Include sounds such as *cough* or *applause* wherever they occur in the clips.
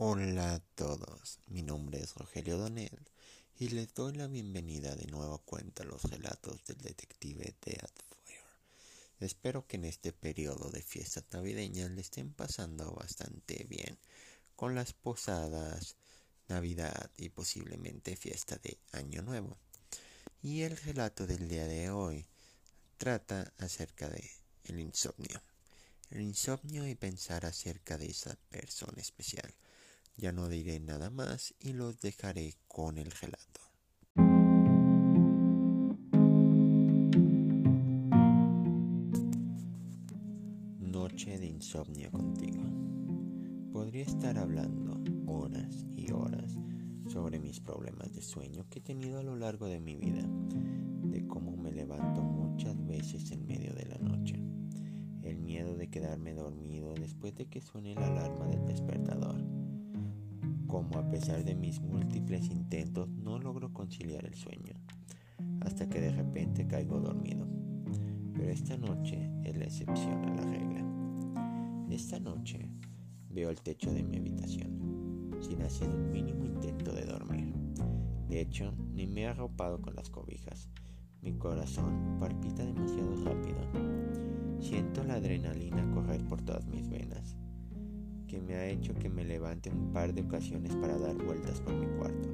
Hola a todos, mi nombre es Rogelio Donel y les doy la bienvenida de nuevo a cuenta los relatos del detective Deadfire. Espero que en este periodo de fiesta navideña le estén pasando bastante bien con las posadas, Navidad y posiblemente fiesta de Año Nuevo. Y el relato del día de hoy trata acerca de el insomnio. El insomnio y pensar acerca de esa persona especial ya no diré nada más y los dejaré con el relato. Noche de insomnio contigo. Podría estar hablando horas y horas sobre mis problemas de sueño que he tenido a lo largo de mi vida, de cómo me levanto muchas veces en medio de la noche, el miedo de quedarme dormido después de que suene la alarma del despertador como a pesar de mis múltiples intentos no logro conciliar el sueño, hasta que de repente caigo dormido. Pero esta noche es la excepción a la regla. Esta noche veo el techo de mi habitación, sin hacer un mínimo intento de dormir. De hecho, ni me he arropado con las cobijas. Mi corazón palpita demasiado rápido. Siento la adrenalina correr por todas mis venas que me ha hecho que me levante un par de ocasiones para dar vueltas por mi cuarto.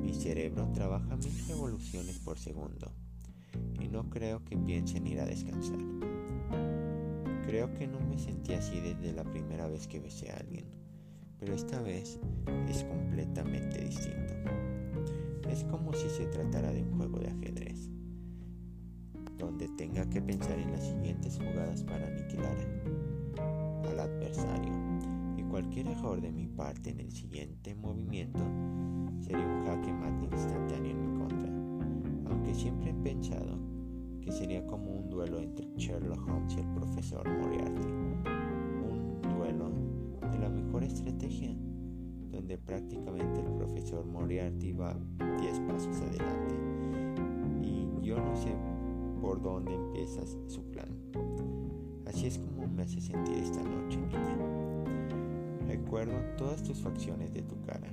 Mi cerebro trabaja mil revoluciones por segundo y no creo que piense en ir a descansar. Creo que no me sentí así desde la primera vez que besé a alguien, pero esta vez es completamente distinto. Es como si se tratara de un juego de ajedrez, donde tenga que pensar en las siguientes jugadas para aniquilar al adversario Cualquier error de mi parte en el siguiente movimiento sería un jaque mate instantáneo en mi contra, aunque siempre he pensado que sería como un duelo entre Sherlock Holmes y el profesor Moriarty, un duelo de la mejor estrategia, donde prácticamente el profesor Moriarty va 10 pasos adelante y yo no sé por dónde empieza su plan. Así es como me hace sentir esta noche, niña. Recuerdo todas tus facciones de tu cara,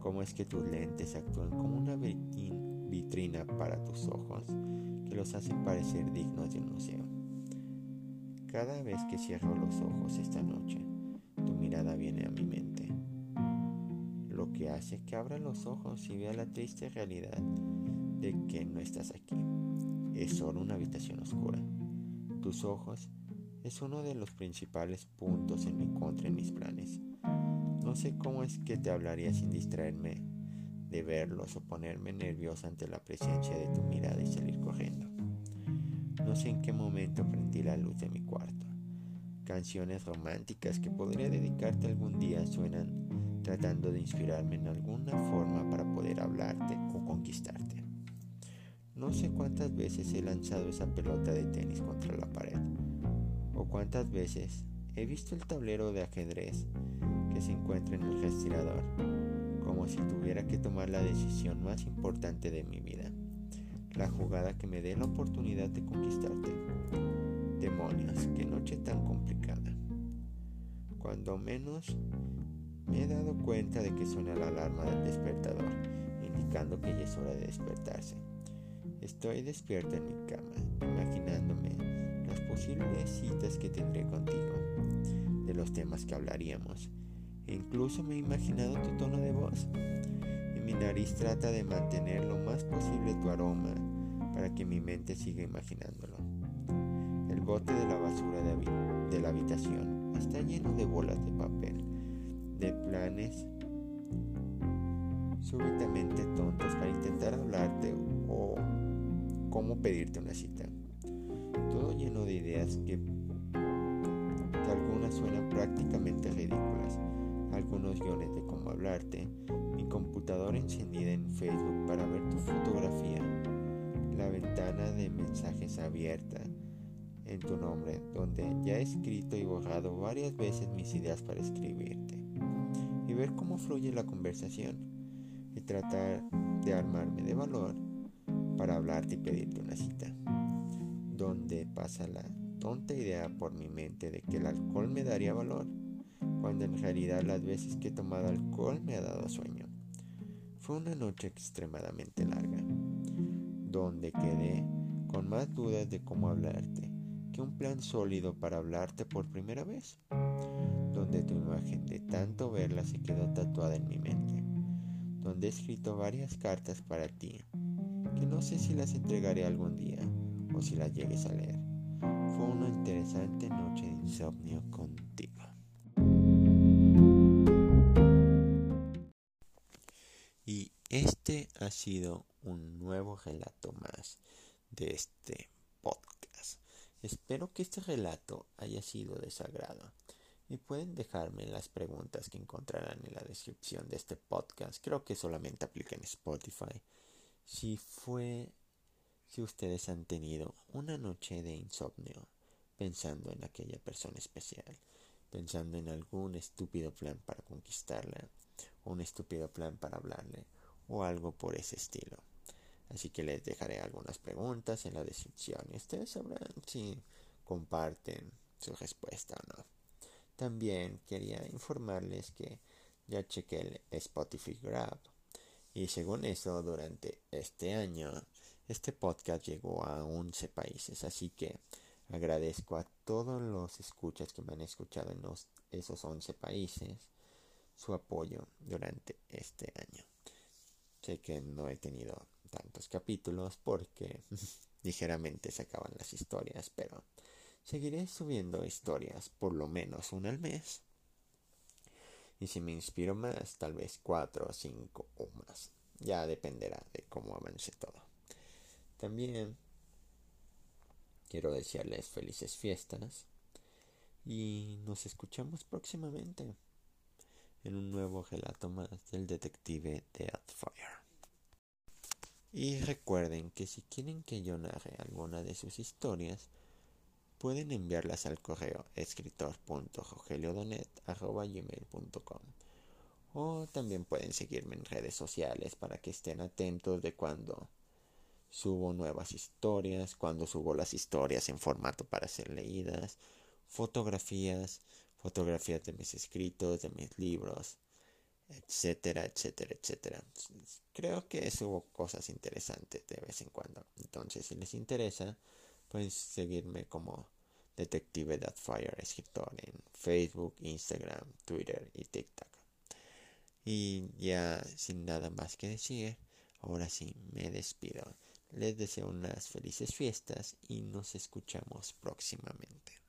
cómo es que tus lentes actúan como una vitrina para tus ojos que los hacen parecer dignos de un museo. Cada vez que cierro los ojos esta noche, tu mirada viene a mi mente, lo que hace que abra los ojos y vea la triste realidad de que no estás aquí. Es solo una habitación oscura. Tus ojos es uno de los principales puntos en mi contra en mis planes. No sé cómo es que te hablaría sin distraerme de verlos o ponerme nervioso ante la presencia de tu mirada y salir corriendo. No sé en qué momento prendí la luz de mi cuarto. Canciones románticas que podría dedicarte algún día suenan tratando de inspirarme en alguna forma para poder hablarte o conquistarte. No sé cuántas veces he lanzado esa pelota de tenis contra la pared o cuántas veces he visto el tablero de ajedrez que se encuentra en el respirador, como si tuviera que tomar la decisión más importante de mi vida, la jugada que me dé la oportunidad de conquistarte. Demonios, qué noche tan complicada. Cuando menos me he dado cuenta de que suena la alarma del despertador, indicando que ya es hora de despertarse. Estoy despierto en mi cama, imaginándome las posibles citas que tendré contigo, de los temas que hablaríamos e incluso me he imaginado tu tono de voz. Y mi nariz trata de mantener lo más posible tu aroma para que mi mente siga imaginándolo. El bote de la basura de, de la habitación está lleno de bolas de papel, de planes súbitamente tontos para intentar hablarte o cómo pedirte una cita. Todo lleno de ideas que, que algunas suenan prácticamente ridículas. Algunos guiones de cómo hablarte, mi computadora encendida en Facebook para ver tu fotografía, la ventana de mensajes abierta en tu nombre, donde ya he escrito y borrado varias veces mis ideas para escribirte, y ver cómo fluye la conversación, y tratar de armarme de valor para hablarte y pedirte una cita, donde pasa la tonta idea por mi mente de que el alcohol me daría valor cuando en realidad las veces que he tomado alcohol me ha dado sueño. Fue una noche extremadamente larga, donde quedé con más dudas de cómo hablarte que un plan sólido para hablarte por primera vez, donde tu imagen de tanto verla se quedó tatuada en mi mente, donde he escrito varias cartas para ti, que no sé si las entregaré algún día o si las llegues a leer. Fue una interesante noche de insomnio contigo. Y este ha sido un nuevo relato más de este podcast. Espero que este relato haya sido de sagrado y pueden dejarme las preguntas que encontrarán en la descripción de este podcast. Creo que solamente aplica en Spotify. Si fue, si ustedes han tenido una noche de insomnio pensando en aquella persona especial, pensando en algún estúpido plan para conquistarla, un estúpido plan para hablarle o algo por ese estilo. Así que les dejaré algunas preguntas en la descripción y ustedes sabrán si comparten su respuesta o no. También quería informarles que ya chequé el Spotify Grab y según eso durante este año este podcast llegó a 11 países, así que agradezco a todos los escuchas que me han escuchado en esos 11 países su apoyo durante este año. Sé que no he tenido tantos capítulos porque *laughs* ligeramente se acaban las historias, pero seguiré subiendo historias por lo menos una al mes. Y si me inspiro más, tal vez cuatro o cinco o más. Ya dependerá de cómo avance todo. También. Quiero desearles felices fiestas. Y nos escuchamos próximamente en un nuevo relato más del detective Deathfire. Y recuerden que si quieren que yo narre alguna de sus historias, pueden enviarlas al correo escritor.rogeliodonet.com o también pueden seguirme en redes sociales para que estén atentos de cuando subo nuevas historias, cuando subo las historias en formato para ser leídas, fotografías, fotografías de mis escritos, de mis libros, etcétera, etcétera, etcétera. Creo que subo cosas interesantes de vez en cuando. Entonces, si les interesa, pueden seguirme como Detective Fire escritor en Facebook, Instagram, Twitter y TikTok. Y ya sin nada más que decir, ahora sí me despido. Les deseo unas felices fiestas y nos escuchamos próximamente.